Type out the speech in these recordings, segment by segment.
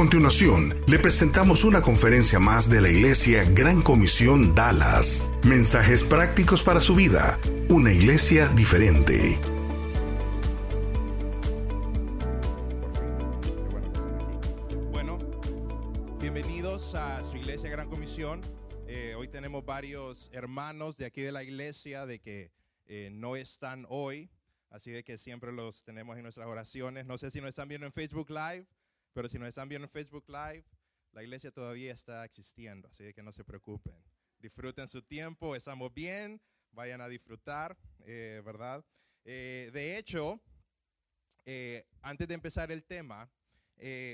Continuación, le presentamos una conferencia más de la Iglesia Gran Comisión Dallas. Mensajes prácticos para su vida. Una iglesia diferente. Bueno, bienvenidos a su iglesia Gran Comisión. Eh, hoy tenemos varios hermanos de aquí de la iglesia de que eh, no están hoy, así de que siempre los tenemos en nuestras oraciones. No sé si nos están viendo en Facebook Live. Pero si nos están viendo en Facebook Live, la iglesia todavía está existiendo, así que no se preocupen. Disfruten su tiempo, estamos bien, vayan a disfrutar, eh, ¿verdad? Eh, de hecho, eh, antes de empezar el tema,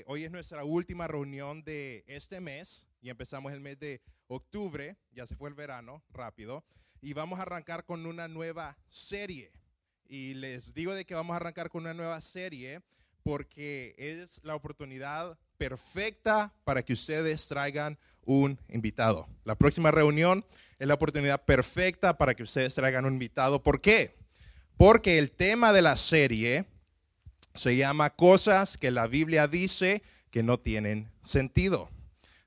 hoy es nuestra última reunión de este mes y empezamos el mes de octubre, ya se fue el verano, rápido, y vamos a arrancar con una nueva serie. Y les digo de que vamos a arrancar con una nueva serie porque es la oportunidad perfecta para que ustedes traigan un invitado. La próxima reunión es la oportunidad perfecta para que ustedes traigan un invitado. ¿Por qué? Porque el tema de la serie se llama cosas que la Biblia dice que no tienen sentido.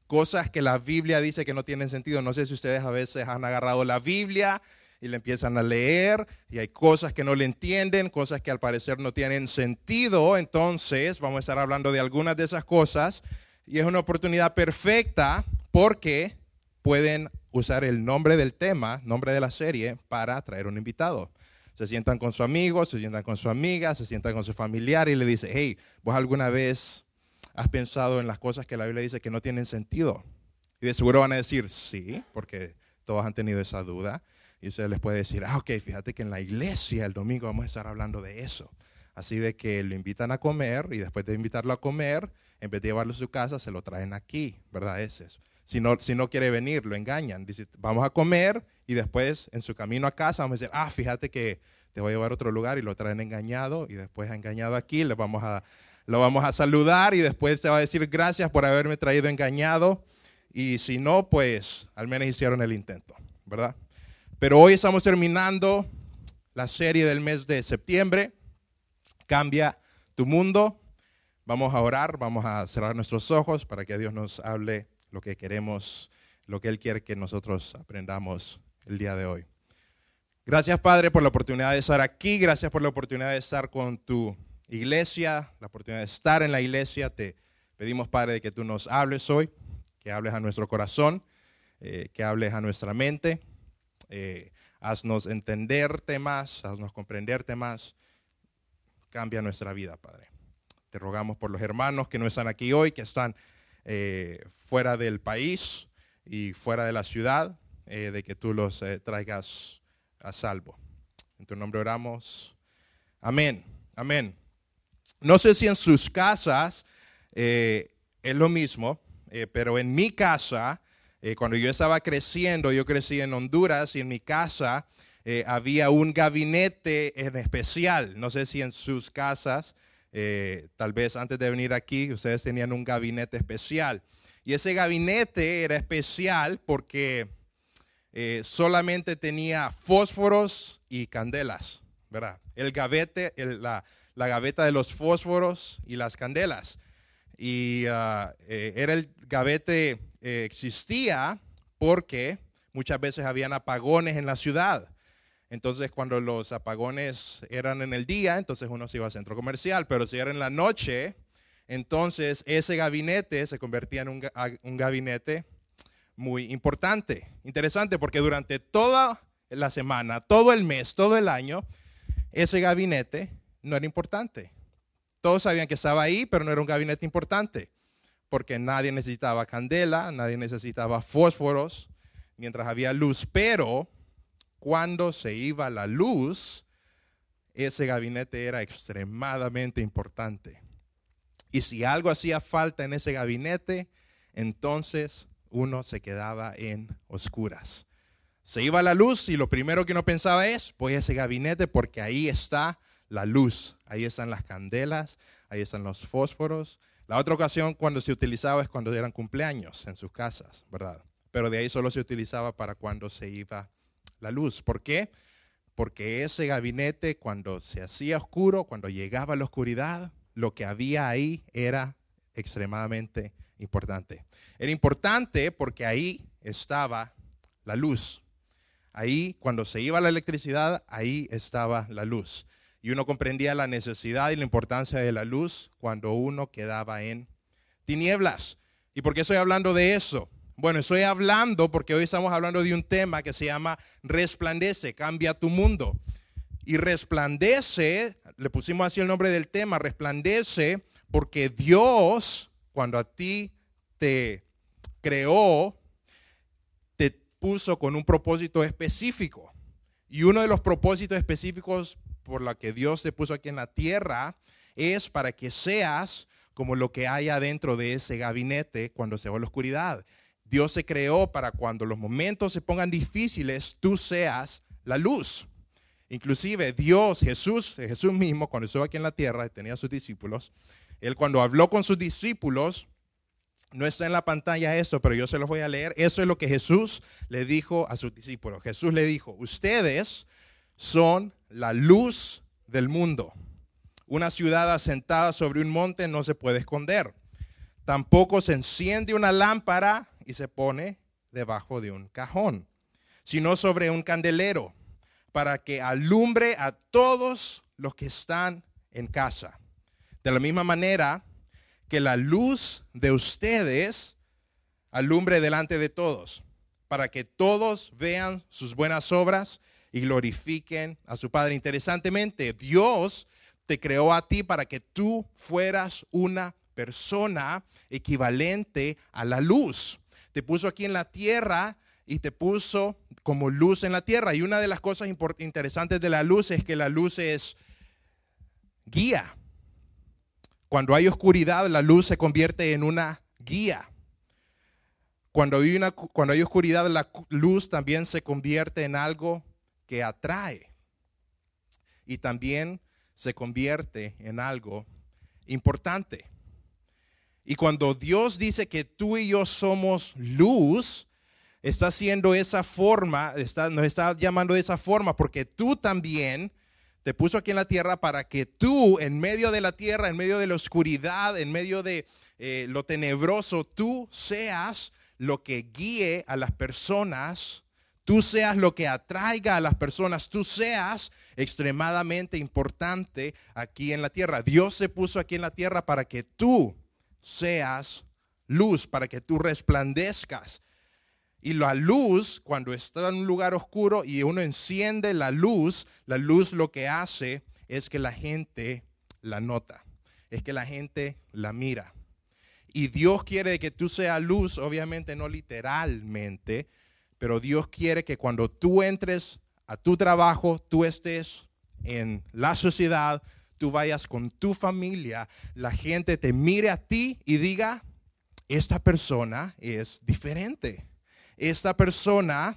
Cosas que la Biblia dice que no tienen sentido. No sé si ustedes a veces han agarrado la Biblia y le empiezan a leer y hay cosas que no le entienden, cosas que al parecer no tienen sentido. Entonces vamos a estar hablando de algunas de esas cosas y es una oportunidad perfecta porque pueden usar el nombre del tema, nombre de la serie, para traer un invitado. Se sientan con su amigo, se sientan con su amiga, se sientan con su familiar y le dice, hey, ¿vos alguna vez has pensado en las cosas que la Biblia dice que no tienen sentido? Y de seguro van a decir, sí, porque todos han tenido esa duda. Y usted les puede decir, ah, ok, fíjate que en la iglesia el domingo vamos a estar hablando de eso. Así de que lo invitan a comer y después de invitarlo a comer, en vez de llevarlo a su casa, se lo traen aquí, ¿verdad? Es eso. Si no, si no quiere venir, lo engañan. Dice, vamos a comer y después en su camino a casa vamos a decir, ah, fíjate que te voy a llevar a otro lugar y lo traen engañado y después engañado aquí, le vamos a, lo vamos a saludar y después te va a decir gracias por haberme traído engañado. Y si no, pues al menos hicieron el intento, ¿verdad? Pero hoy estamos terminando la serie del mes de septiembre. Cambia tu mundo. Vamos a orar, vamos a cerrar nuestros ojos para que Dios nos hable lo que queremos, lo que Él quiere que nosotros aprendamos el día de hoy. Gracias Padre por la oportunidad de estar aquí, gracias por la oportunidad de estar con tu iglesia, la oportunidad de estar en la iglesia. Te pedimos Padre que tú nos hables hoy, que hables a nuestro corazón, eh, que hables a nuestra mente eh, haznos entenderte más, haznos comprenderte más. Cambia nuestra vida, Padre. Te rogamos por los hermanos que no están aquí hoy, que están eh, fuera del país y fuera de la ciudad, eh, de que tú los traigas a salvo. En tu nombre oramos. Amén. Amén. No sé si en sus casas es lo mismo, pero en mi casa eh, cuando yo estaba creciendo, yo crecí en Honduras y en mi casa eh, había un gabinete en especial. No sé si en sus casas, eh, tal vez antes de venir aquí, ustedes tenían un gabinete especial. Y ese gabinete era especial porque solamente tenía fósforos y candelas, ¿verdad? El gavete, la, la gaveta de los fósforos y las candelas. Y ah, era el gavete eh, existía porque muchas veces habían apagones en la ciudad. Entonces, cuando los apagones eran en el día, entonces uno se iba al centro comercial, pero si era en la noche, entonces ese gabinete se convertía en un, un gabinete muy importante. Interesante porque durante toda la semana, todo el mes, todo el año, ese gabinete no era importante. Todos sabían que estaba ahí, pero no era un gabinete importante porque nadie necesitaba candela, nadie necesitaba fósforos mientras había luz, pero cuando se iba la luz, ese gabinete era extremadamente importante. Y si algo hacía falta en ese gabinete, entonces uno se quedaba en oscuras. Se iba la luz y lo primero que uno pensaba es, pues ese gabinete porque ahí está la luz, ahí están las candelas, ahí están los fósforos. La otra ocasión cuando se utilizaba es cuando eran cumpleaños en sus casas, ¿verdad? Pero de ahí solo se utilizaba para cuando se iba la luz. ¿Por qué? Porque ese gabinete cuando se hacía oscuro, cuando llegaba la oscuridad, lo que había ahí era extremadamente importante. Era importante porque ahí estaba la luz. Ahí, cuando se iba la electricidad, ahí estaba la luz. Y uno comprendía la necesidad y la importancia de la luz cuando uno quedaba en tinieblas. ¿Y por qué estoy hablando de eso? Bueno, estoy hablando porque hoy estamos hablando de un tema que se llama resplandece, cambia tu mundo. Y resplandece, le pusimos así el nombre del tema, resplandece porque Dios, cuando a ti te creó, te puso con un propósito específico. Y uno de los propósitos específicos por la que Dios te puso aquí en la tierra es para que seas como lo que hay adentro de ese gabinete cuando se va la oscuridad. Dios se creó para cuando los momentos se pongan difíciles, tú seas la luz. Inclusive Dios, Jesús, Jesús mismo, cuando estuvo aquí en la tierra, tenía a sus discípulos, él cuando habló con sus discípulos, no está en la pantalla eso, pero yo se los voy a leer. Eso es lo que Jesús le dijo a sus discípulos. Jesús le dijo, ustedes son la luz del mundo. Una ciudad asentada sobre un monte no se puede esconder. Tampoco se enciende una lámpara y se pone debajo de un cajón, sino sobre un candelero para que alumbre a todos los que están en casa. De la misma manera que la luz de ustedes alumbre delante de todos, para que todos vean sus buenas obras y glorifiquen a su Padre. Interesantemente, Dios te creó a ti para que tú fueras una persona equivalente a la luz. Te puso aquí en la tierra y te puso como luz en la tierra. Y una de las cosas interesantes de la luz es que la luz es guía. Cuando hay oscuridad, la luz se convierte en una guía. Cuando hay, una, cuando hay oscuridad, la luz también se convierte en algo que atrae. Y también se convierte en algo importante. Y cuando Dios dice que tú y yo somos luz, está haciendo esa forma, está, nos está llamando de esa forma, porque tú también te puso aquí en la tierra para que tú, en medio de la tierra, en medio de la oscuridad, en medio de eh, lo tenebroso, tú seas lo que guíe a las personas, tú seas lo que atraiga a las personas, tú seas extremadamente importante aquí en la tierra. Dios se puso aquí en la tierra para que tú seas luz, para que tú resplandezcas y la luz, cuando está en un lugar oscuro y uno enciende la luz, la luz lo que hace es que la gente la nota, es que la gente la mira. Y Dios quiere que tú seas luz, obviamente no literalmente, pero Dios quiere que cuando tú entres a tu trabajo, tú estés en la sociedad, tú vayas con tu familia, la gente te mire a ti y diga, esta persona es diferente esta persona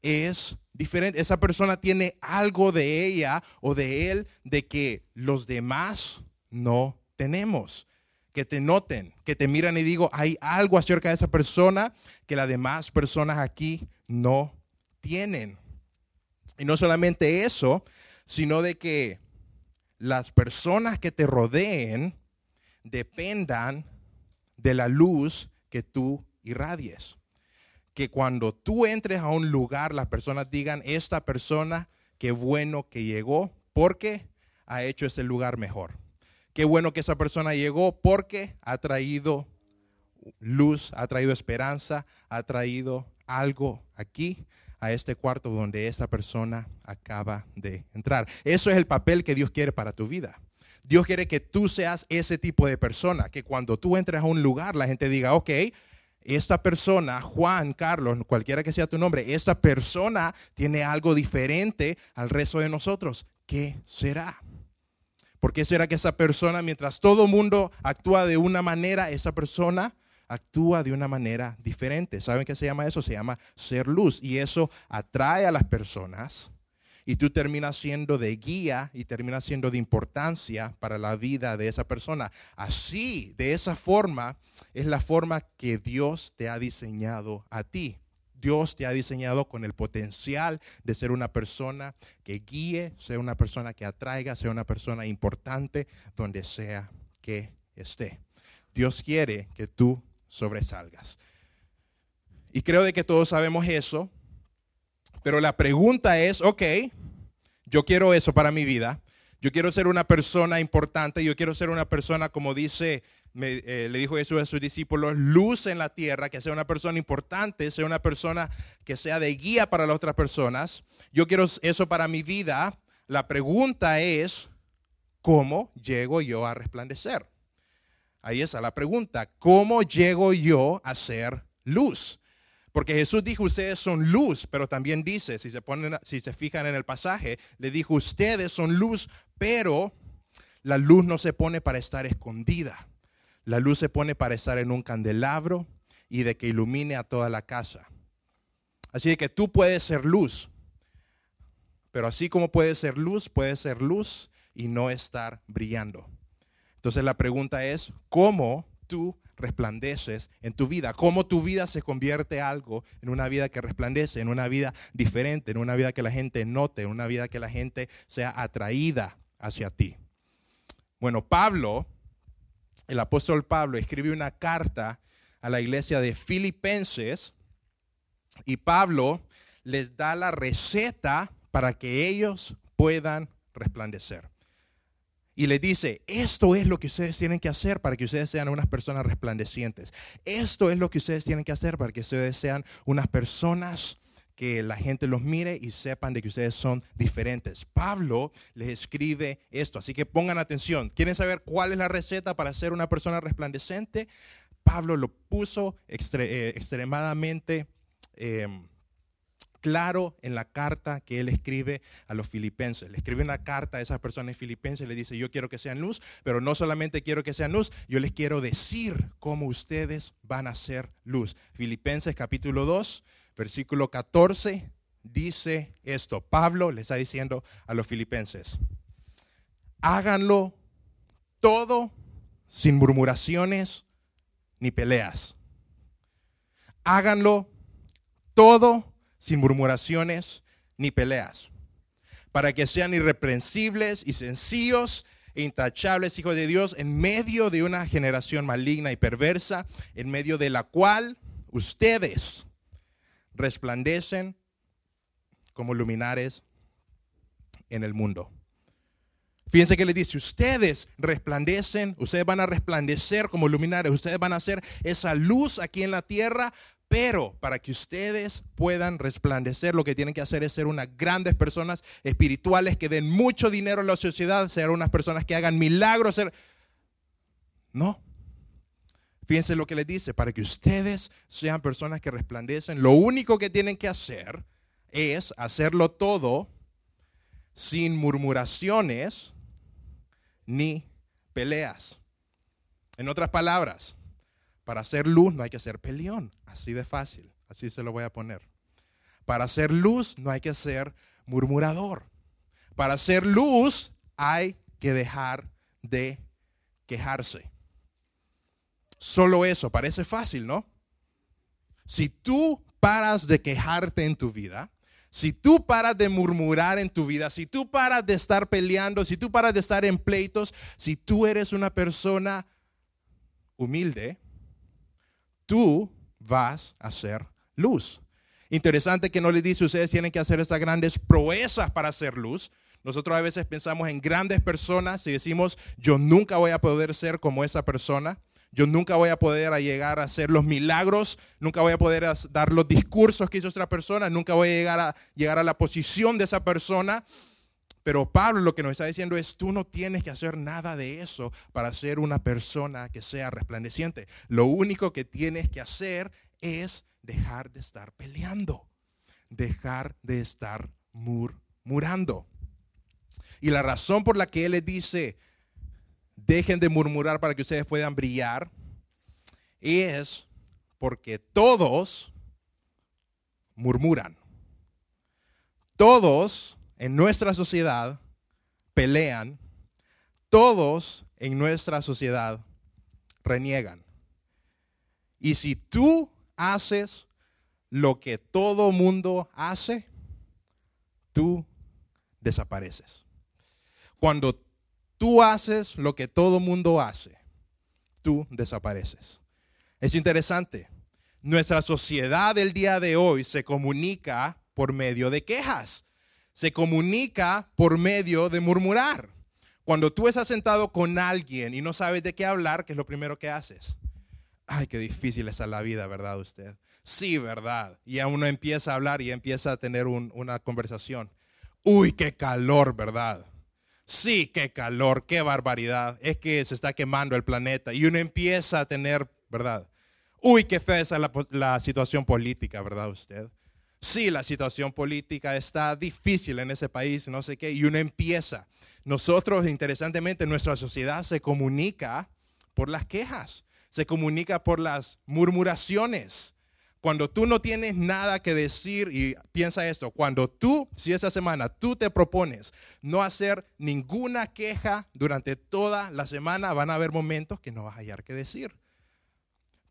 es diferente. Esa persona tiene algo de ella o de él de que los demás no tenemos. Que te noten, que te miran y digo, hay algo acerca de esa persona que las demás personas aquí no tienen. Y no solamente eso, sino de que las personas que te rodeen dependan de la luz que tú irradies que cuando tú entres a un lugar, las personas digan, esta persona, qué bueno que llegó porque ha hecho ese lugar mejor. Qué bueno que esa persona llegó porque ha traído luz, ha traído esperanza, ha traído algo aquí a este cuarto donde esa persona acaba de entrar. Eso es el papel que Dios quiere para tu vida. Dios quiere que tú seas ese tipo de persona, que cuando tú entres a un lugar la gente diga, ok, esta persona, Juan, Carlos, cualquiera que sea tu nombre, esta persona tiene algo diferente al resto de nosotros. ¿Qué será? ¿Por qué será que esa persona, mientras todo mundo actúa de una manera, esa persona actúa de una manera diferente. ¿Saben qué se llama eso? Se llama ser luz. Y eso atrae a las personas y tú terminas siendo de guía y terminas siendo de importancia para la vida de esa persona. Así, de esa forma, es la forma que Dios te ha diseñado a ti. Dios te ha diseñado con el potencial de ser una persona que guíe, sea una persona que atraiga, sea una persona importante donde sea que esté. Dios quiere que tú sobresalgas. Y creo de que todos sabemos eso, pero la pregunta es, ok, yo quiero eso para mi vida. Yo quiero ser una persona importante, yo quiero ser una persona, como dice, eh, le dijo Jesús a sus discípulos, luz en la tierra, que sea una persona importante, sea una persona que sea de guía para las otras personas. Yo quiero eso para mi vida. La pregunta es, ¿cómo llego yo a resplandecer? Ahí está la pregunta, ¿cómo llego yo a ser luz? Porque Jesús dijo, ustedes son luz, pero también dice, si se, ponen, si se fijan en el pasaje, le dijo, ustedes son luz, pero la luz no se pone para estar escondida. La luz se pone para estar en un candelabro y de que ilumine a toda la casa. Así que tú puedes ser luz, pero así como puedes ser luz, puedes ser luz y no estar brillando. Entonces la pregunta es, ¿cómo tú resplandeces en tu vida, cómo tu vida se convierte algo en una vida que resplandece, en una vida diferente, en una vida que la gente note, en una vida que la gente sea atraída hacia ti. Bueno, Pablo, el apóstol Pablo, escribe una carta a la iglesia de Filipenses y Pablo les da la receta para que ellos puedan resplandecer y le dice, esto es lo que ustedes tienen que hacer para que ustedes sean unas personas resplandecientes. Esto es lo que ustedes tienen que hacer para que ustedes sean unas personas que la gente los mire y sepan de que ustedes son diferentes. Pablo les escribe esto, así que pongan atención. ¿Quieren saber cuál es la receta para ser una persona resplandeciente? Pablo lo puso eh, extremadamente... Em, claro en la carta que él escribe a los filipenses. Le escribe una carta a esas personas filipenses, le dice, yo quiero que sean luz, pero no solamente quiero que sean luz, yo les quiero decir cómo ustedes van a ser luz. Filipenses capítulo 2, versículo 14, dice esto. Pablo le está diciendo a los filipenses, háganlo todo sin murmuraciones ni peleas. Háganlo todo sin murmuraciones ni peleas, para que sean irreprensibles y sencillos e intachables hijos de Dios en medio de una generación maligna y perversa, en medio de la cual ustedes resplandecen como luminares en el mundo. Fíjense que le dice, ustedes resplandecen, ustedes van a resplandecer como luminares, ustedes van a ser esa luz aquí en la tierra pero para que ustedes puedan resplandecer, lo que tienen que hacer es ser unas grandes personas espirituales que den mucho dinero a la sociedad, ser unas personas que hagan milagros. Ser... No. Fíjense lo que les dice, para que ustedes sean personas que resplandecen, lo único que tienen que hacer es hacerlo todo sin murmuraciones ni peleas. En otras palabras, para hacer luz no hay que ser peleón. Así de fácil, así se lo voy a poner. Para hacer luz no hay que ser murmurador. Para hacer luz hay que dejar de quejarse. Solo eso, parece fácil, ¿no? Si tú paras de quejarte en tu vida, si tú paras de murmurar en tu vida, si tú paras de estar peleando, si tú paras de estar en pleitos, si tú eres una persona humilde, tú vas a ser luz. Interesante que no le dice ustedes tienen que hacer estas grandes proezas para hacer luz. Nosotros a veces pensamos en grandes personas y decimos, yo nunca voy a poder ser como esa persona. Yo nunca voy a poder llegar a hacer los milagros, nunca voy a poder dar los discursos que hizo otra persona, nunca voy a llegar a, llegar a la posición de esa persona. Pero Pablo lo que nos está diciendo es, tú no tienes que hacer nada de eso para ser una persona que sea resplandeciente. Lo único que tienes que hacer es dejar de estar peleando, dejar de estar murmurando. Y la razón por la que él les dice, dejen de murmurar para que ustedes puedan brillar, es porque todos murmuran. Todos en nuestra sociedad pelean. Todos en nuestra sociedad reniegan. Y si tú haces lo que todo mundo hace, tú desapareces. Cuando tú haces lo que todo mundo hace, tú desapareces. Es interesante. Nuestra sociedad del día de hoy se comunica por medio de quejas. Se comunica por medio de murmurar. Cuando tú estás sentado con alguien y no sabes de qué hablar, ¿qué es lo primero que haces? Ay, qué difícil está la vida, ¿verdad usted? Sí, ¿verdad? Y uno empieza a hablar y empieza a tener una conversación. Uy, qué calor, ¿verdad? Sí, qué calor, qué barbaridad. Es que se está quemando el planeta y uno empieza a tener, ¿verdad? Uy, qué fea es la, la situación política, ¿verdad usted? Sí, la situación política está difícil en ese país, no sé qué, y uno empieza. Nosotros, interesantemente, nuestra sociedad se comunica por las quejas, se comunica por las murmuraciones. Cuando tú no tienes nada que decir, y piensa esto, cuando tú, si esa semana tú te propones no hacer ninguna queja durante toda la semana, van a haber momentos que no vas a hallar que decir.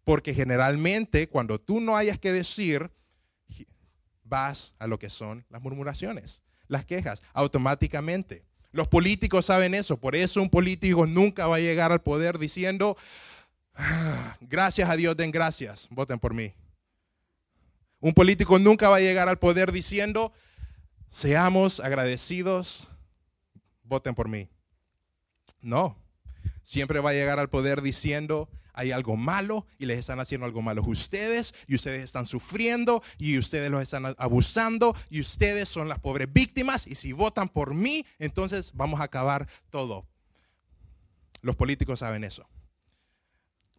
Porque generalmente cuando tú no hayas que decir, vas a lo que son las murmuraciones, las quejas, automáticamente. Los políticos saben eso, por eso un político nunca va a llegar al poder diciendo, ah, gracias a Dios, den gracias, voten por mí. Un político nunca va a llegar al poder diciendo, seamos agradecidos, voten por mí. No, siempre va a llegar al poder diciendo, hay algo malo y les están haciendo algo malo ustedes y ustedes están sufriendo y ustedes los están abusando y ustedes son las pobres víctimas y si votan por mí, entonces vamos a acabar todo. Los políticos saben eso.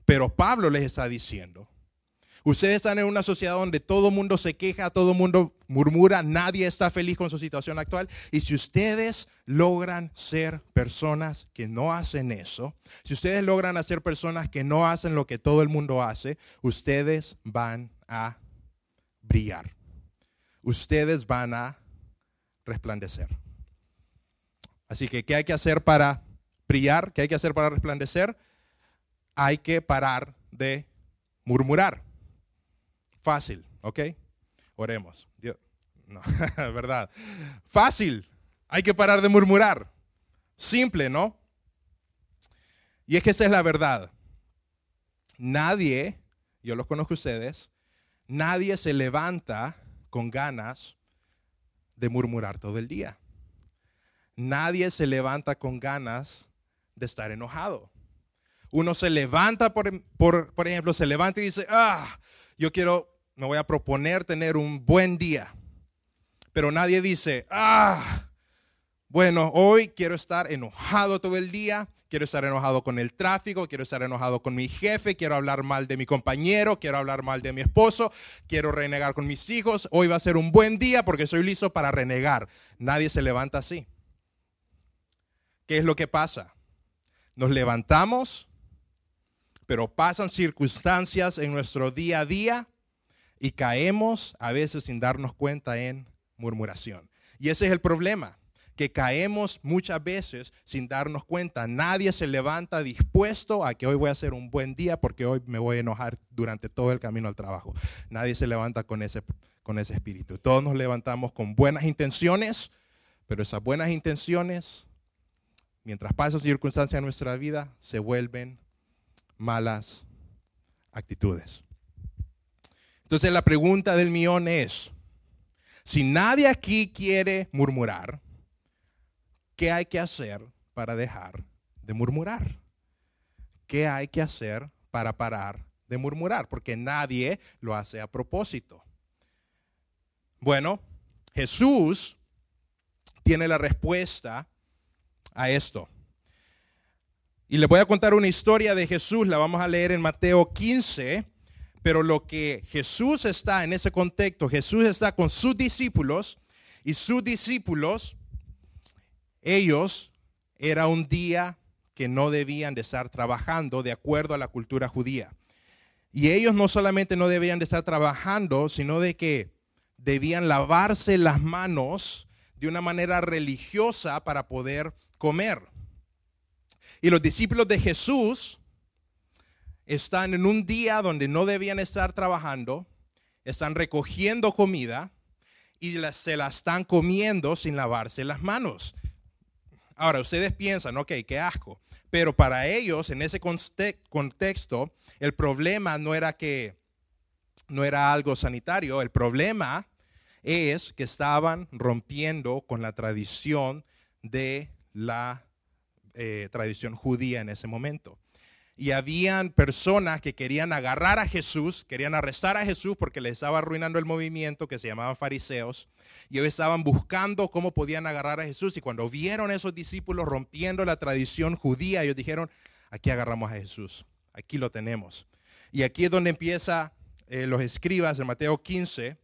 Pero Pablo les está diciendo, Ustedes están en una sociedad donde todo mundo se queja, todo mundo murmura, nadie está feliz con su situación actual. Y si ustedes logran ser personas que no hacen eso, si ustedes logran hacer personas que no hacen lo que todo el mundo hace, ustedes van a brillar. Ustedes van a resplandecer. Así que, ¿qué hay que hacer para brillar? ¿Qué hay que hacer para resplandecer? Hay que parar de murmurar. Fácil, ¿ok? Oremos. Dios, no, verdad. Fácil. Hay que parar de murmurar. Simple, ¿no? Y es que esa es la verdad. Nadie, yo los conozco a ustedes, nadie se levanta con ganas de murmurar todo el día. Nadie se levanta con ganas de estar enojado. Uno se levanta, por, por, por ejemplo, se levanta y dice, ah, yo quiero, me voy a proponer tener un buen día. Pero nadie dice, ah, bueno, hoy quiero estar enojado todo el día, quiero estar enojado con el tráfico, quiero estar enojado con mi jefe, quiero hablar mal de mi compañero, quiero hablar mal de mi esposo, quiero renegar con mis hijos. Hoy va a ser un buen día porque soy listo para renegar. Nadie se levanta así. ¿Qué es lo que pasa? Nos levantamos pero pasan circunstancias en nuestro día a día y caemos a veces sin darnos cuenta en murmuración. Y ese es el problema, que caemos muchas veces sin darnos cuenta. Nadie se levanta dispuesto a que hoy voy a hacer un buen día porque hoy me voy a enojar durante todo el camino al trabajo. Nadie se levanta con ese, con ese espíritu. Todos nos levantamos con buenas intenciones, pero esas buenas intenciones, mientras pasan circunstancias en nuestra vida, se vuelven malas actitudes. Entonces la pregunta del millón es, si nadie aquí quiere murmurar, ¿qué hay que hacer para dejar de murmurar? ¿Qué hay que hacer para parar de murmurar? Porque nadie lo hace a propósito. Bueno, Jesús tiene la respuesta a esto. Y les voy a contar una historia de Jesús, la vamos a leer en Mateo 15, pero lo que Jesús está en ese contexto, Jesús está con sus discípulos y sus discípulos, ellos, era un día que no debían de estar trabajando de acuerdo a la cultura judía. Y ellos no solamente no debían de estar trabajando, sino de que debían lavarse las manos de una manera religiosa para poder comer. Y los discípulos de Jesús están en un día donde no debían estar trabajando, están recogiendo comida y se la están comiendo sin lavarse las manos. Ahora, ustedes piensan, ok, qué asco. Pero para ellos, en ese contexto, el problema no era que no era algo sanitario, el problema es que estaban rompiendo con la tradición de la eh, tradición judía en ese momento. Y habían personas que querían agarrar a Jesús, querían arrestar a Jesús porque les estaba arruinando el movimiento que se llamaban fariseos. Y ellos estaban buscando cómo podían agarrar a Jesús. Y cuando vieron a esos discípulos rompiendo la tradición judía, ellos dijeron, aquí agarramos a Jesús, aquí lo tenemos. Y aquí es donde empieza eh, los escribas en Mateo 15,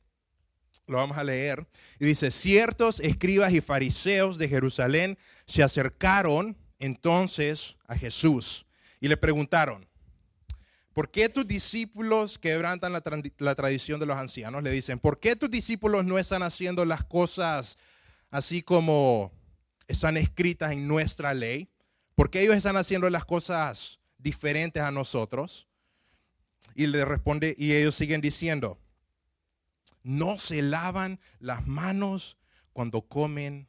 lo vamos a leer. Y dice, ciertos escribas y fariseos de Jerusalén se acercaron entonces a Jesús y le preguntaron, ¿por qué tus discípulos quebrantan la, tradición de los ancianos? Le dicen, ¿por qué tus discípulos no están haciendo las cosas así como están escritas en nuestra ley? ¿Por qué ellos están haciendo las cosas diferentes a nosotros? Y le responde, y ellos siguen diciendo, no se lavan las manos cuando comen.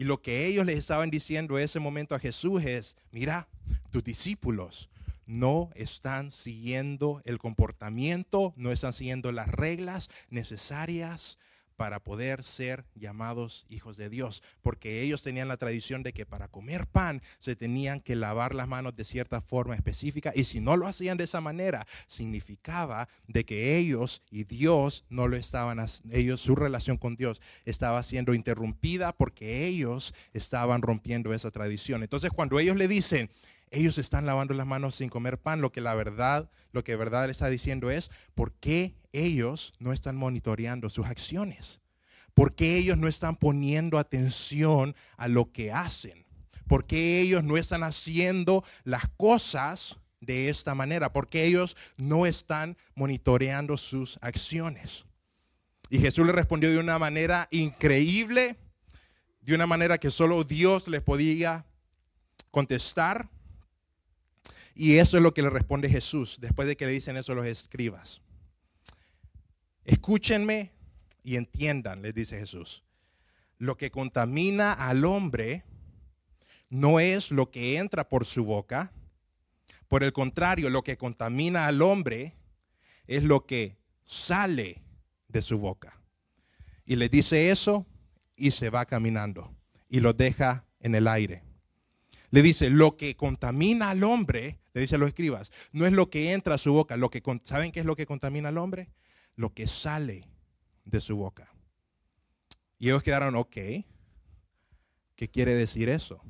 Y lo que ellos les estaban diciendo en ese momento a Jesús es, mira, tus discípulos no están siguiendo el comportamiento, no están siguiendo las reglas necesarias para poder ser llamados hijos de Dios, porque ellos tenían la tradición de que para comer pan se tenían que lavar las manos de cierta forma específica y si no lo hacían de esa manera, significaba de que ellos y Dios no lo estaban ellos su relación con Dios estaba siendo interrumpida porque ellos estaban rompiendo esa tradición. Entonces, cuando ellos le dicen, ellos están lavando las manos sin comer pan, lo que la verdad, lo que verdad le está diciendo es, ¿por qué ellos no están monitoreando sus acciones? ¿Por qué ellos no están poniendo atención a lo que hacen? ¿Por qué ellos no están haciendo las cosas de esta manera? ¿Por qué ellos no están monitoreando sus acciones? Y Jesús le respondió de una manera increíble, de una manera que solo Dios les podía contestar. Y eso es lo que le responde Jesús después de que le dicen eso los escribas. Escúchenme y entiendan, les dice Jesús. Lo que contamina al hombre no es lo que entra por su boca. Por el contrario, lo que contamina al hombre es lo que sale de su boca. Y le dice eso y se va caminando y lo deja en el aire. Le dice, lo que contamina al hombre, le dice a los escribas, no es lo que entra a su boca, lo que ¿saben qué es lo que contamina al hombre? Lo que sale de su boca. Y ellos quedaron, ok, ¿qué quiere decir eso?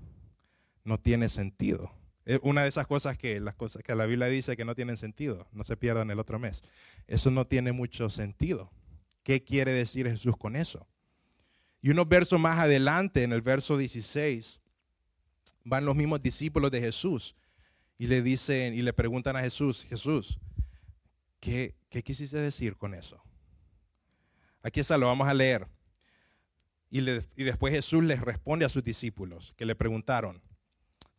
No tiene sentido. Es una de esas cosas que las cosas que la Biblia dice que no tienen sentido, no se pierdan el otro mes. Eso no tiene mucho sentido. ¿Qué quiere decir Jesús con eso? Y unos versos más adelante, en el verso 16, van los mismos discípulos de Jesús y le dicen y le preguntan a Jesús, Jesús, ¿qué, qué quisiste decir con eso? Aquí está, lo vamos a leer. Y, y después Jesús les responde a sus discípulos que le preguntaron,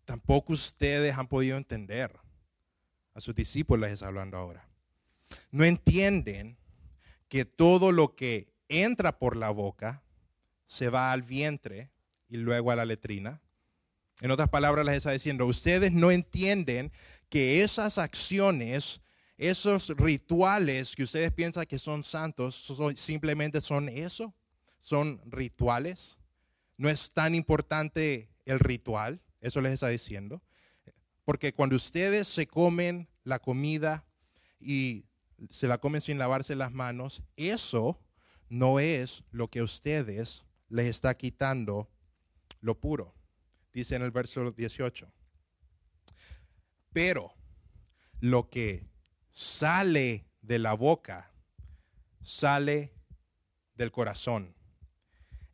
tampoco ustedes han podido entender. A sus discípulos les está hablando ahora. No entienden que todo lo que entra por la boca se va al vientre y luego a la letrina. En otras palabras, les está diciendo, ustedes no entienden que esas acciones, esos rituales que ustedes piensan que son santos, simplemente son eso, son rituales. No es tan importante el ritual, eso les está diciendo. Porque cuando ustedes se comen la comida y se la comen sin lavarse las manos, eso no es lo que a ustedes les está quitando lo puro dice en el verso 18. Pero lo que sale de la boca sale del corazón.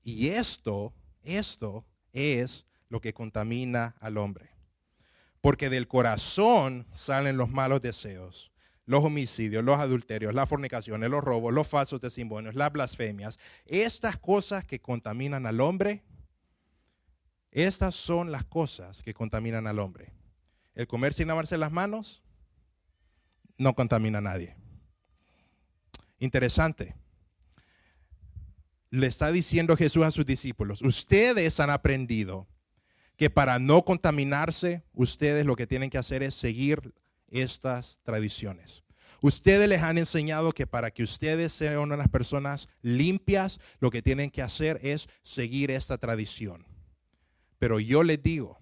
Y esto, esto es lo que contamina al hombre. Porque del corazón salen los malos deseos, los homicidios, los adulterios, las fornicaciones, los robos, los falsos testimonios, las blasfemias. Estas cosas que contaminan al hombre, estas son las cosas que contaminan al hombre. El comer sin lavarse las manos no contamina a nadie. Interesante. Le está diciendo Jesús a sus discípulos, ustedes han aprendido que para no contaminarse, ustedes lo que tienen que hacer es seguir estas tradiciones. Ustedes les han enseñado que para que ustedes sean unas personas limpias, lo que tienen que hacer es seguir esta tradición. Pero yo les digo,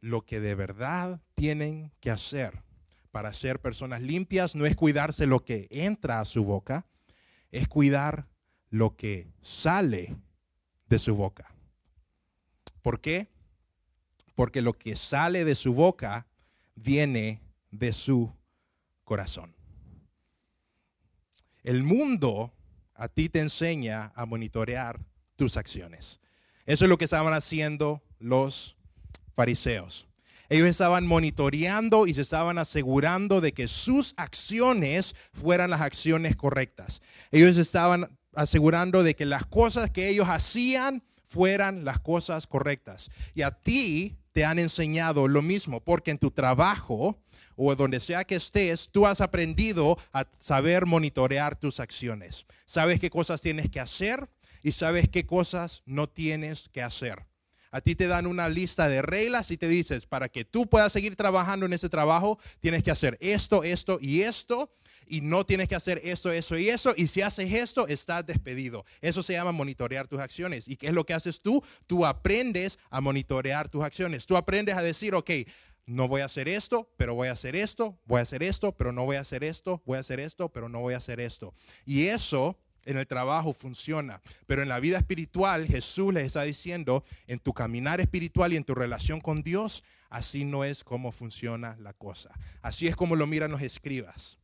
lo que de verdad tienen que hacer para ser personas limpias no es cuidarse lo que entra a su boca, es cuidar lo que sale de su boca. ¿Por qué? Porque lo que sale de su boca viene de su corazón. El mundo a ti te enseña a monitorear tus acciones. Eso es lo que estaban haciendo los fariseos. Ellos estaban monitoreando y se estaban asegurando de que sus acciones fueran las acciones correctas. Ellos estaban asegurando de que las cosas que ellos hacían fueran las cosas correctas. Y a ti te han enseñado lo mismo, porque en tu trabajo o donde sea que estés, tú has aprendido a saber monitorear tus acciones. Sabes qué cosas tienes que hacer y sabes qué cosas no tienes que hacer. A ti te dan una lista de reglas y te dices, para que tú puedas seguir trabajando en ese trabajo, tienes que hacer esto, esto y esto. Y no tienes que hacer esto, eso y eso. Y si haces esto, estás despedido. Eso se llama monitorear tus acciones. ¿Y qué es lo que haces tú? Tú aprendes a monitorear tus acciones. Tú aprendes a decir, ok, no voy a hacer esto, pero voy a hacer esto, voy a hacer esto, pero no voy a hacer esto, voy a hacer esto, pero no voy a hacer esto. Y eso en el trabajo funciona, pero en la vida espiritual Jesús les está diciendo, en tu caminar espiritual y en tu relación con Dios, así no es como funciona la cosa. Así es como lo miran los escribas.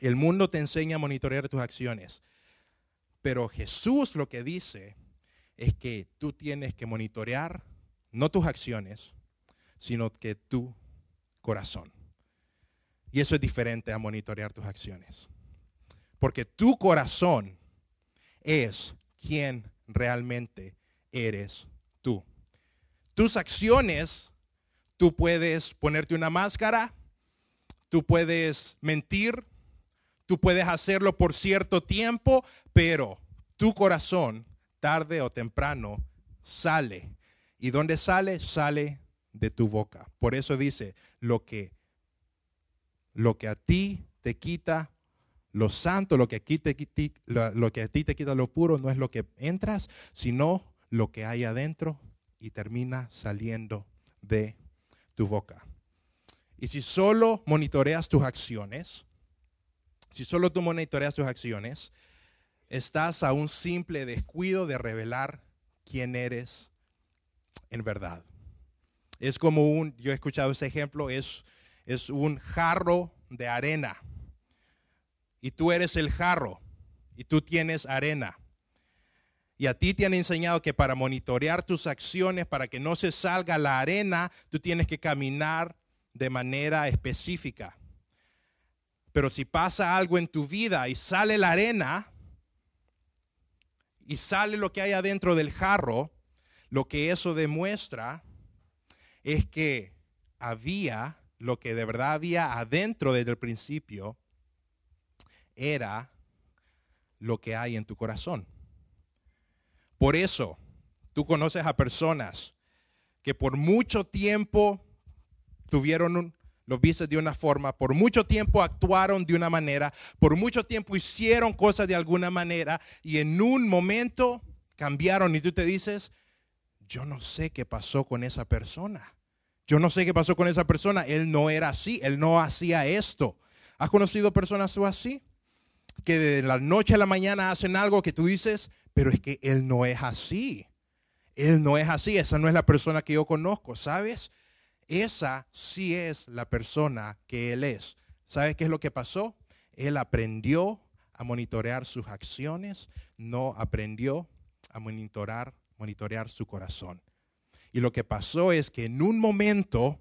El mundo te enseña a monitorear tus acciones, pero Jesús lo que dice es que tú tienes que monitorear no tus acciones, sino que tu corazón. Y eso es diferente a monitorear tus acciones. Porque tu corazón es quien realmente eres tú. Tus acciones, tú puedes ponerte una máscara, tú puedes mentir, tú puedes hacerlo por cierto tiempo, pero tu corazón, tarde o temprano, sale. ¿Y dónde sale? Sale de tu boca. Por eso dice, lo que, lo que a ti te quita lo santo, lo que, aquí te, lo que a ti te quita lo puro, no es lo que entras, sino lo que hay adentro y termina saliendo de tu boca. Y si solo monitoreas tus acciones, si solo tú monitoreas tus acciones, estás a un simple descuido de revelar quién eres en verdad. Es como un, yo he escuchado ese ejemplo, es, es un jarro de arena y tú eres el jarro y tú tienes arena. Y a ti te han enseñado que para monitorear tus acciones, para que no se salga la arena, tú tienes que caminar de manera específica. Pero si pasa algo en tu vida y sale la arena y sale lo que hay adentro del jarro, lo que eso demuestra es que había lo que de verdad había adentro desde el principio era lo que hay en tu corazón. Por eso, tú conoces a personas que por mucho tiempo tuvieron los viste de una forma, por mucho tiempo actuaron de una manera, por mucho tiempo hicieron cosas de alguna manera y en un momento cambiaron y tú te dices, yo no sé qué pasó con esa persona. Yo no sé qué pasó con esa persona. Él no era así, él no hacía esto. ¿Has conocido personas así? Que de la noche a la mañana hacen algo que tú dices, pero es que él no es así. Él no es así, esa no es la persona que yo conozco, ¿sabes? Esa sí es la persona que él es. ¿Sabes qué es lo que pasó? Él aprendió a monitorear sus acciones, no aprendió a monitorear, monitorear su corazón. Y lo que pasó es que en un momento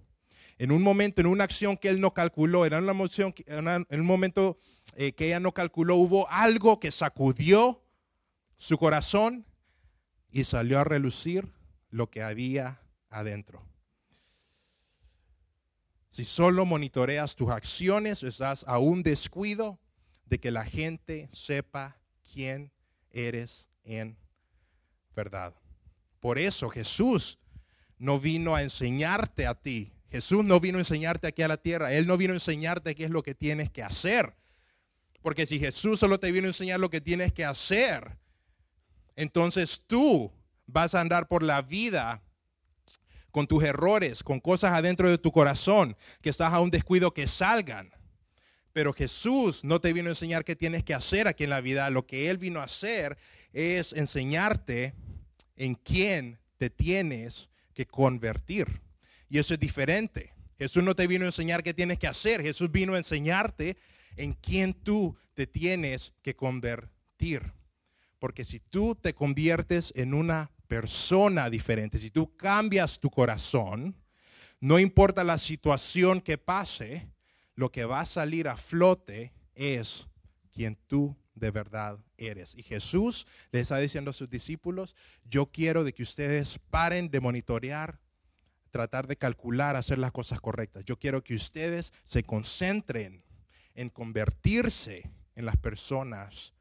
en un momento, en una acción que él no calculó, en una emoción, en un momento eh, que ella no calculó, hubo algo que sacudió su corazón y salió a relucir lo que había adentro. Si solo monitoreas tus acciones, estás a un descuido de que la gente sepa quién eres en verdad. Por eso Jesús no vino a enseñarte a ti. Jesús no vino a enseñarte aquí a la tierra. Él no vino a enseñarte qué es lo que tienes que hacer. Porque si Jesús solo te vino a enseñar lo que tienes que hacer, entonces tú vas a andar por la vida con tus errores, con cosas adentro de tu corazón, que estás a un descuido que salgan. Pero Jesús no te vino a enseñar qué tienes que hacer aquí en la vida. Lo que Él vino a hacer es enseñarte en quién te tienes que convertir. Y eso es diferente. Jesús no te vino a enseñar qué tienes que hacer. Jesús vino a enseñarte en quién tú te tienes que convertir. Porque si tú te conviertes en una persona diferente, si tú cambias tu corazón, no importa la situación que pase, lo que va a salir a flote es quien tú de verdad eres. Y Jesús le está diciendo a sus discípulos, yo quiero de que ustedes paren de monitorear, tratar de calcular, hacer las cosas correctas. Yo quiero que ustedes se concentren en convertirse en las personas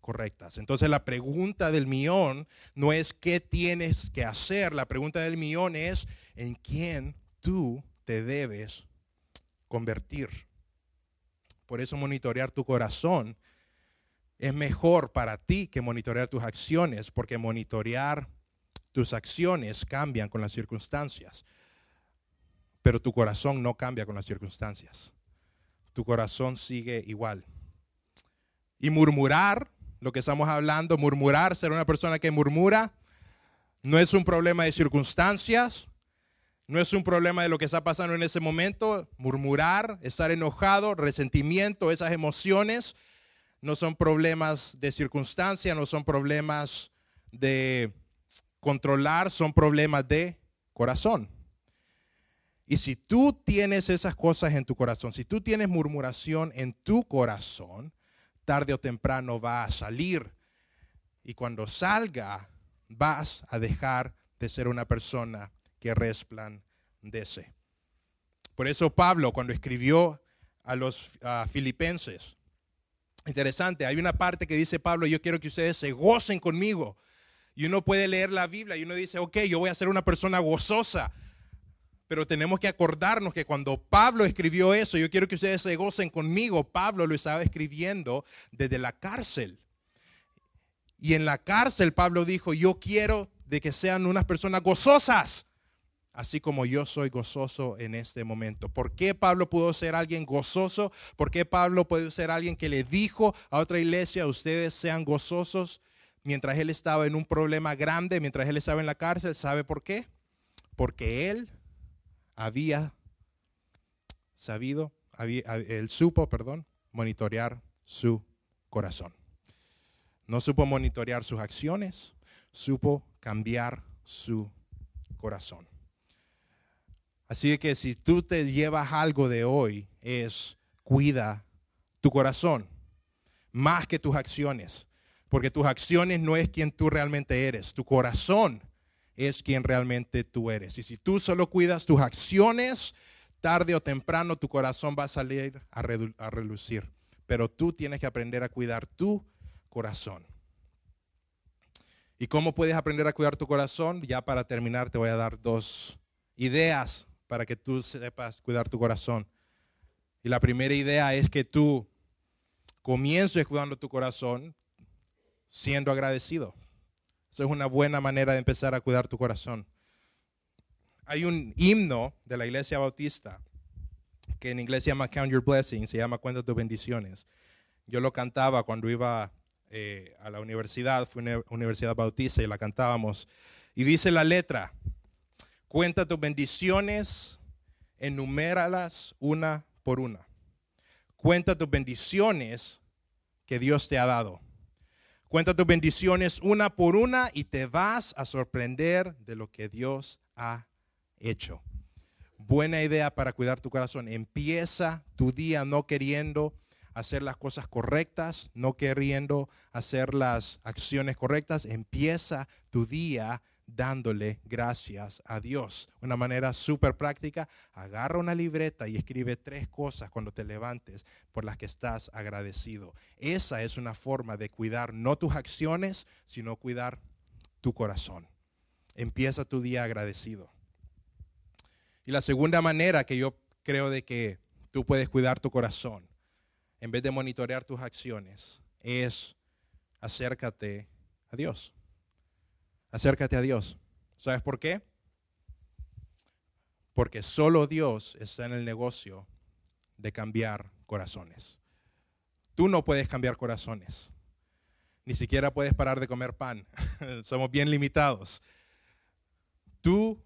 correctas. Entonces la pregunta del millón no es qué tienes que hacer, la pregunta del millón es en quién tú te debes convertir. Por eso monitorear tu corazón es mejor para ti que monitorear tus acciones, porque monitorear tus acciones cambian con las circunstancias, pero tu corazón no cambia con las circunstancias. Tu corazón sigue igual. Y murmurar lo que estamos hablando, murmurar, ser una persona que murmura, no es un problema de circunstancias, no es un problema de lo que está pasando en ese momento. Murmurar, estar enojado, resentimiento, esas emociones, no son problemas de circunstancia, no son problemas de controlar, son problemas de corazón. Y si tú tienes esas cosas en tu corazón, si tú tienes murmuración en tu corazón, tarde o temprano va a salir. Y cuando salga, vas a dejar de ser una persona que resplandece. Por eso Pablo, cuando escribió a los filipenses, interesante, hay una parte que dice Pablo, yo quiero que ustedes se gocen conmigo. Y uno puede leer la Biblia y uno dice, ok, yo voy a ser una persona gozosa. Pero tenemos que acordarnos que cuando Pablo escribió eso, yo quiero que ustedes se gocen conmigo, Pablo lo estaba escribiendo desde la cárcel. Y en la cárcel Pablo dijo, yo quiero de que sean unas personas gozosas, así como yo soy gozoso en este momento. ¿Por qué Pablo pudo ser alguien gozoso? ¿Por qué Pablo puede ser alguien que le dijo a otra iglesia, ustedes sean gozosos? Mientras él estaba en un problema grande, mientras él estaba en la cárcel, ¿sabe por qué? Porque él había sabido, él supo, perdón, monitorear su corazón. No supo monitorear sus acciones, supo cambiar su corazón. Así que si tú te llevas algo de hoy, es cuida tu corazón, más que tus acciones, porque tus acciones no es quien tú realmente eres, tu corazón es quien realmente tú eres. Y si tú solo cuidas tus acciones, tarde o temprano tu corazón va a salir a, relucir. Pero tú tienes que aprender a cuidar tu corazón. ¿Y cómo puedes aprender a cuidar tu corazón? Ya para terminar te voy a dar dos ideas para que tú sepas cuidar tu corazón. Y la primera idea es que tú comiences cuidando tu corazón siendo agradecido. Eso es una buena manera de empezar a cuidar tu corazón. Hay un himno de la iglesia bautista que en inglés se llama Count Your Blessings, se llama Cuenta tus bendiciones. Yo lo cantaba cuando iba eh, a la universidad, fue una universidad bautista y la cantábamos. Y dice la letra, cuenta tus bendiciones, enuméralas una por una. Cuenta tus bendiciones que Dios te ha dado. Cuenta tus bendiciones una por una y te vas a sorprender de lo que Dios ha hecho. buena idea para cuidar tu corazón. Empieza tu día no queriendo hacer las cosas correctas, no queriendo hacer las acciones correctas. Empieza tu día dándole gracias a Dios. Una manera súper práctica, agarra una libreta y escribe tres cosas cuando te levantes por las que estás agradecido. Esa es una forma de cuidar no tus acciones, sino cuidar tu corazón. Empieza tu día agradecido. Y la segunda manera que yo creo de que tú puedes cuidar tu corazón, en vez de monitorear tus acciones, es acércate a Dios. Acércate a Dios. ¿Sabes por qué? Porque solo Dios está en el negocio de cambiar corazones. Tú no puedes cambiar corazones. Ni siquiera puedes parar de comer pan. Somos bien limitados. Tú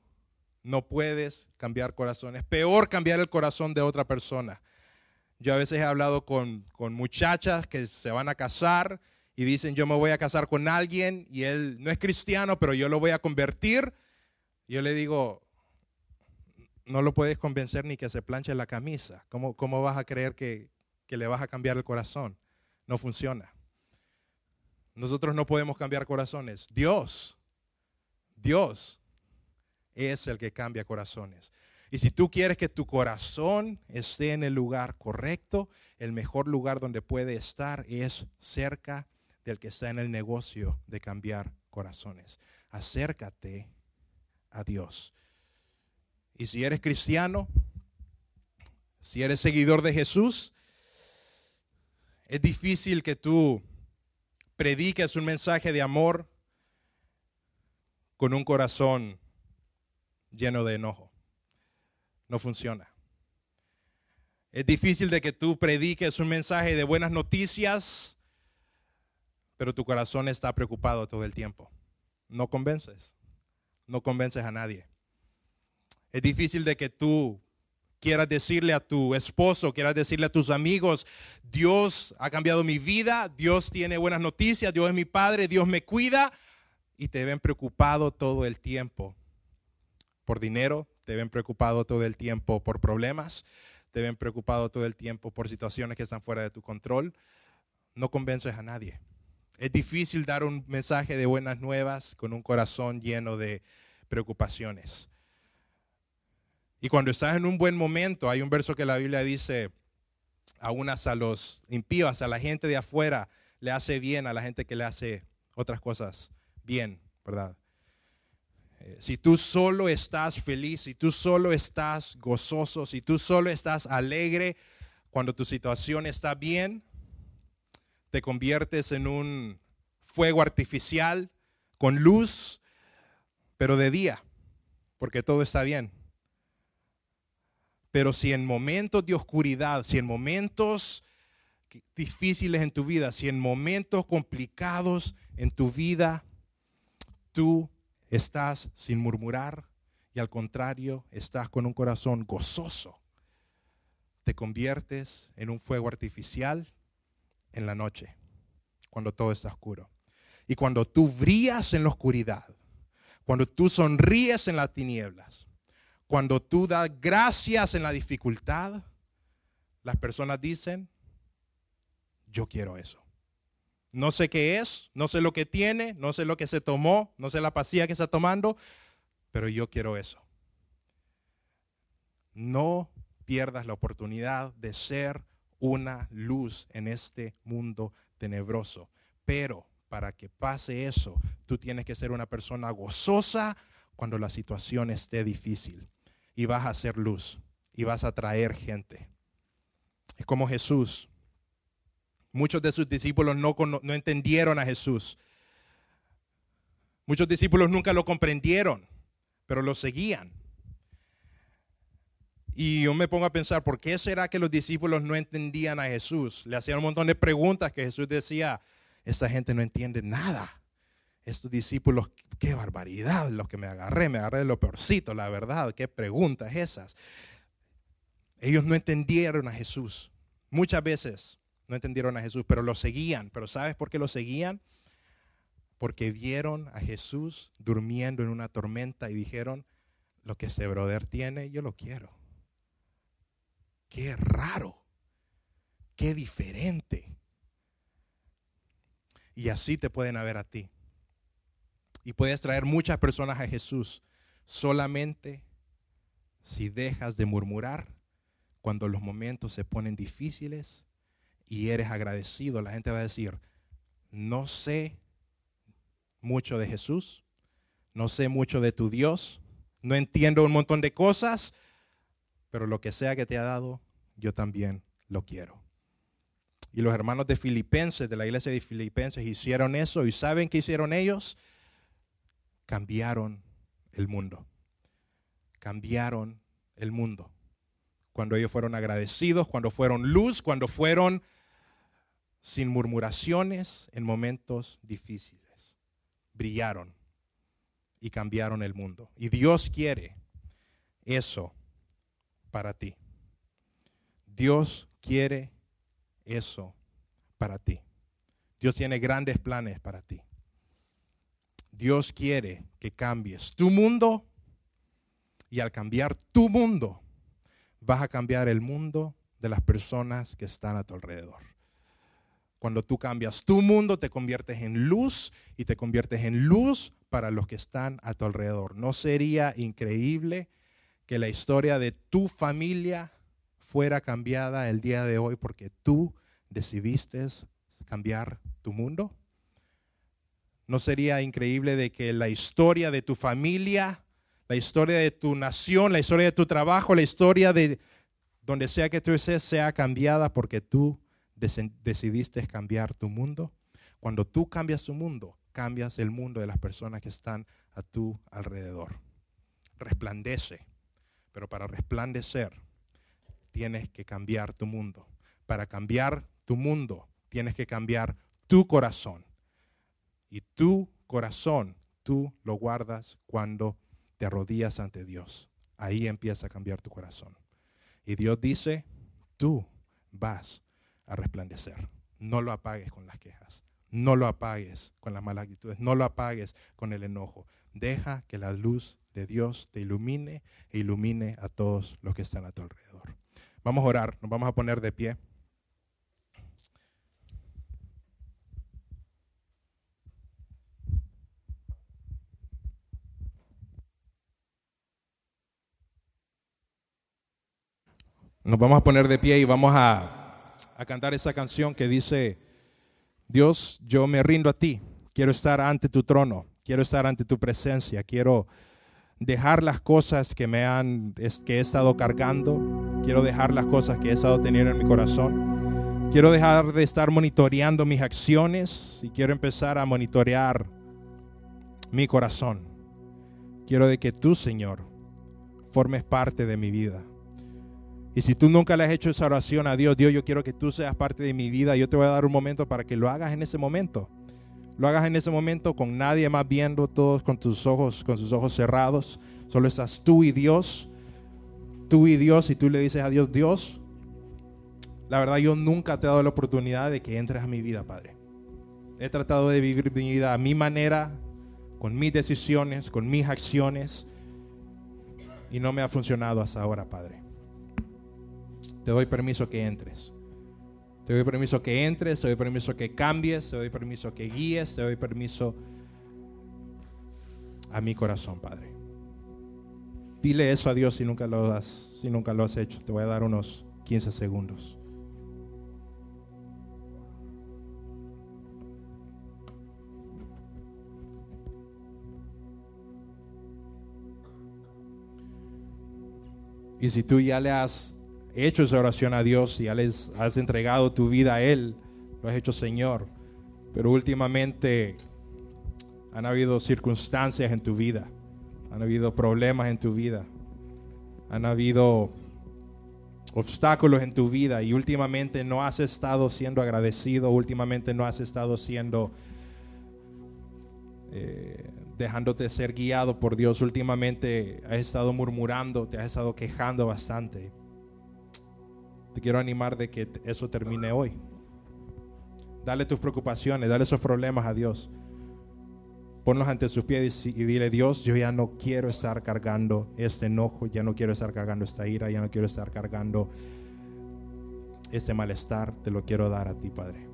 no puedes cambiar corazones. Peor cambiar el corazón de otra persona. Yo a veces he hablado con, con muchachas que se van a casar y dicen, yo me voy a casar con alguien y él no es cristiano, pero yo lo voy a convertir. Yo le digo, no lo puedes convencer ni que se planche la camisa. ¿Cómo, cómo vas a creer que, que le vas a cambiar el corazón? No funciona. Nosotros no podemos cambiar corazones. Dios, Dios es el que cambia corazones. Y si tú quieres que tu corazón esté en el lugar correcto, el mejor lugar donde puede estar es cerca del que está en el negocio de cambiar corazones. Acércate a Dios. Y si eres cristiano, si eres seguidor de Jesús, es difícil que tú prediques un mensaje de amor con un corazón lleno de enojo. No funciona. Es difícil de que tú prediques un mensaje de buenas noticias pero tu corazón está preocupado todo el tiempo. No convences, no convences a nadie. Es difícil de que tú quieras decirle a tu esposo, quieras decirle a tus amigos, Dios ha cambiado mi vida, Dios tiene buenas noticias, Dios es mi Padre, Dios me cuida, y te ven preocupado todo el tiempo por dinero, te ven preocupado todo el tiempo por problemas, te ven preocupado todo el tiempo por situaciones que están fuera de tu control. No convences a nadie. Es difícil dar un mensaje de buenas nuevas con un corazón lleno de preocupaciones. Y cuando estás en un buen momento, hay un verso que la Biblia dice, a unas a los impíos, a la gente de afuera, le hace bien, a la gente que le hace otras cosas bien, ¿verdad? Eh, si tú solo estás feliz, si tú solo estás gozoso, si tú solo estás alegre cuando tu situación está bien, te conviertes en un fuego artificial con luz, pero de día, porque todo está bien. Pero si en momentos de oscuridad, si en momentos difíciles en tu vida, si en momentos complicados en tu vida, tú estás sin murmurar y al contrario, estás con un corazón gozoso, te conviertes en un fuego artificial en la noche, cuando todo está oscuro. Y cuando tú brillas en la oscuridad, cuando tú sonríes en las tinieblas, cuando tú das gracias en la dificultad, las personas dicen, yo quiero eso. No sé qué es, no sé lo que tiene, no sé lo que se tomó, no sé la pastilla que está tomando, pero yo quiero eso. No pierdas la oportunidad de ser una luz en este mundo tenebroso. Pero para que pase eso, tú tienes que ser una persona gozosa cuando la situación esté difícil. Y vas a ser luz y vas a traer gente. Es como Jesús. Muchos de sus discípulos no, no entendieron a Jesús. Muchos discípulos nunca lo comprendieron, pero lo seguían. Y yo me pongo a pensar, ¿por qué será que los discípulos no entendían a Jesús? Le hacían un montón de preguntas que Jesús decía, esta gente no entiende nada. Estos discípulos, qué barbaridad, los que me agarré, me agarré de lo peorcito, la verdad, qué preguntas esas. Ellos no entendieron a Jesús. Muchas veces no entendieron a Jesús, pero lo seguían. Pero ¿sabes por qué lo seguían? Porque vieron a Jesús durmiendo en una tormenta y dijeron, lo que ese brother tiene, yo lo quiero. Qué raro, qué diferente. Y así te pueden haber a ti. Y puedes traer muchas personas a Jesús solamente si dejas de murmurar cuando los momentos se ponen difíciles y eres agradecido. La gente va a decir, no sé mucho de Jesús, no sé mucho de tu Dios, no entiendo un montón de cosas, pero lo que sea que te ha dado, yo también lo quiero. Y los hermanos de Filipenses, de la iglesia de Filipenses, hicieron eso. ¿Y saben qué hicieron ellos? Cambiaron el mundo. Cambiaron el mundo. Cuando ellos fueron agradecidos, cuando fueron luz, cuando fueron sin murmuraciones en momentos difíciles. Brillaron y cambiaron el mundo. Y Dios quiere eso para ti. Dios quiere eso para ti. Dios tiene grandes planes para ti. Dios quiere que cambies tu mundo y al cambiar tu mundo vas a cambiar el mundo de las personas que están a tu alrededor. Cuando tú cambias tu mundo, te conviertes en luz y te conviertes en luz para los que están a tu alrededor. ¿No sería increíble que la historia de tu familia fuera cambiada el día de hoy porque tú decidiste cambiar tu mundo? ¿No sería increíble de que la historia de tu familia, la historia de tu nación, la historia de tu trabajo, la historia de donde sea que tú estés sea cambiada porque tú decidiste cambiar tu mundo? Cuando tú cambias tu mundo, cambias el mundo de las personas que están a tu alrededor. Resplandece, pero para resplandecer tienes que cambiar tu mundo. Para cambiar tu mundo, tienes que cambiar tu corazón. Y tu corazón, tú lo guardas cuando te arrodillas ante Dios. Ahí empieza a cambiar tu corazón. Y Dios dice, tú vas a resplandecer. No lo apagues con las quejas. No lo apagues con las malas actitudes. No lo apagues con el enojo. Deja que la luz de Dios te ilumine e ilumine a todos los que están a tu alrededor. Vamos a orar, nos vamos a poner de pie. Nos vamos a poner de pie y vamos a, a, cantar esa canción que dice, Dios, yo me rindo a ti, quiero estar ante tu trono, quiero estar ante tu presencia, quiero dejar las cosas que me han que he estado cargando, quiero dejar las cosas que he estado teniendo en mi corazón. Quiero dejar de estar monitoreando mis acciones y quiero empezar a monitorear mi corazón. Quiero de que tú, Señor, formes parte de mi vida. Y si tú nunca le has hecho esa oración a Dios, Dios, yo quiero que tú seas parte de mi vida, yo te voy a dar un momento para que lo hagas en ese momento. Lo hagas en ese momento con nadie más viendo, todos con tus ojos, con sus ojos cerrados. Solo estás tú y Dios. Tú y Dios, y tú le dices a Dios, Dios, la verdad yo nunca te he dado la oportunidad de que entres a mi vida, Padre. He tratado de vivir mi vida a mi manera, con mis decisiones, con mis acciones, y no me ha funcionado hasta ahora, Padre. Te doy permiso que entres. Te doy permiso que entres, te doy permiso que cambies, te doy permiso que guíes, te doy permiso a mi corazón, Padre. Dile eso a Dios si nunca lo has, si nunca lo has hecho. Te voy a dar unos 15 segundos. Y si tú ya le has hecho esa oración a Dios y has entregado tu vida a Él, lo has hecho Señor. Pero últimamente han habido circunstancias en tu vida, han habido problemas en tu vida, han habido obstáculos en tu vida y últimamente no has estado siendo agradecido, últimamente no has estado siendo, eh, dejándote ser guiado por Dios, últimamente has estado murmurando, te has estado quejando bastante. Te quiero animar de que eso termine hoy. Dale tus preocupaciones, dale esos problemas a Dios. ponlos ante sus pies y, dile, Dios, yo ya no quiero estar cargando este enojo, ya no quiero estar cargando esta ira, ya no quiero estar cargando este malestar, te lo quiero dar a ti, Padre.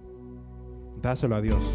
Dáselo a Dios.